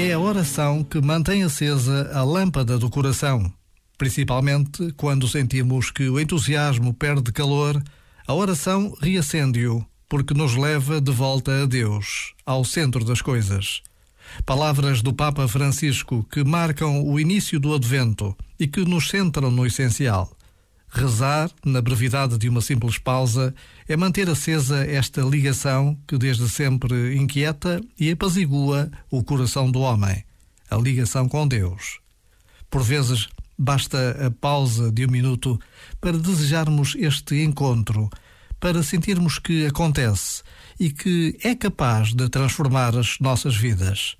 É a oração que mantém acesa a lâmpada do coração. Principalmente quando sentimos que o entusiasmo perde calor, a oração reacende-o, porque nos leva de volta a Deus, ao centro das coisas. Palavras do Papa Francisco que marcam o início do Advento e que nos centram no essencial. Rezar, na brevidade de uma simples pausa, é manter acesa esta ligação que desde sempre inquieta e apazigua o coração do homem, a ligação com Deus. Por vezes, basta a pausa de um minuto para desejarmos este encontro, para sentirmos que acontece e que é capaz de transformar as nossas vidas.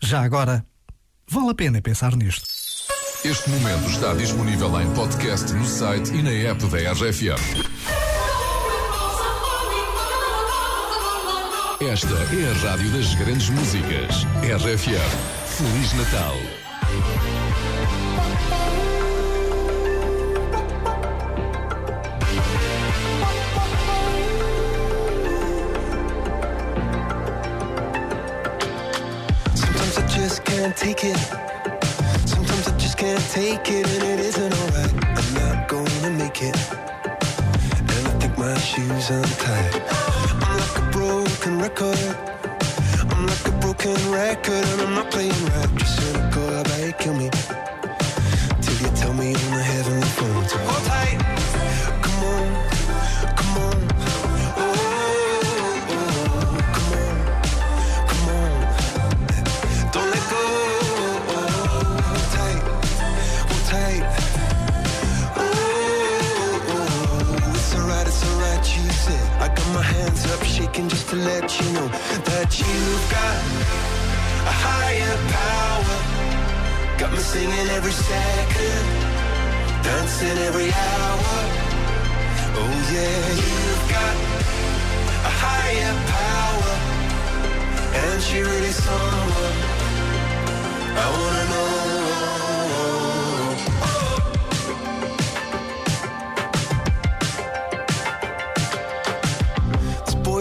Já agora, vale a pena pensar nisto. Este momento está disponível em podcast no site e na app da RFM. Esta é a rádio das grandes músicas. RFM. Feliz Natal. Sometimes I just can't take it. Can't take it and it isn't alright. I'm not gonna make it. And I think my shoes untied. I'm like a broken record. I'm like a broken record and I'm not playing right. Just cynical, I bet kill me. Till you tell me on the heavenly phone to hold tight. Let you know that you've got a higher power. Got me singing every second, dancing every hour.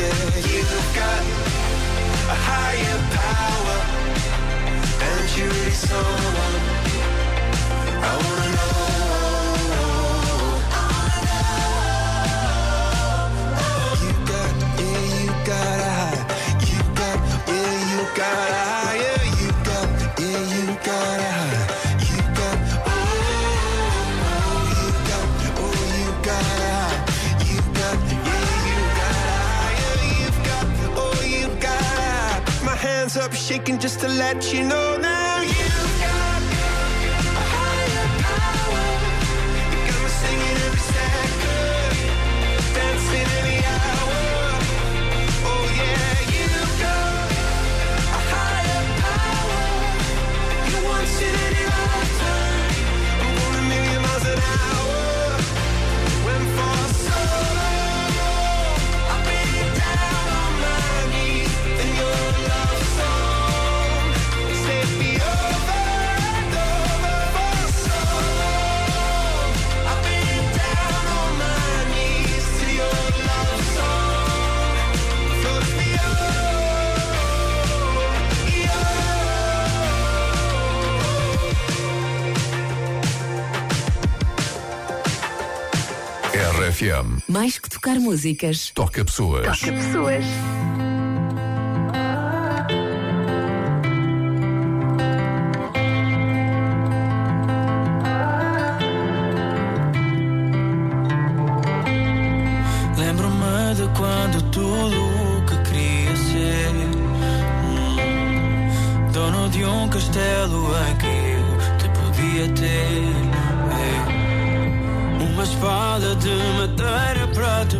yeah, you've got a higher power, and you're really someone hands up shaking just to let you know now you've got a higher power. You got me singing every second, RFM. Mais que tocar músicas. Toca pessoas. Toca pessoas. Lembro-me de quando tudo o que queria ser hum, Dono de um castelo em que eu te podia ter uma espada de madeira para te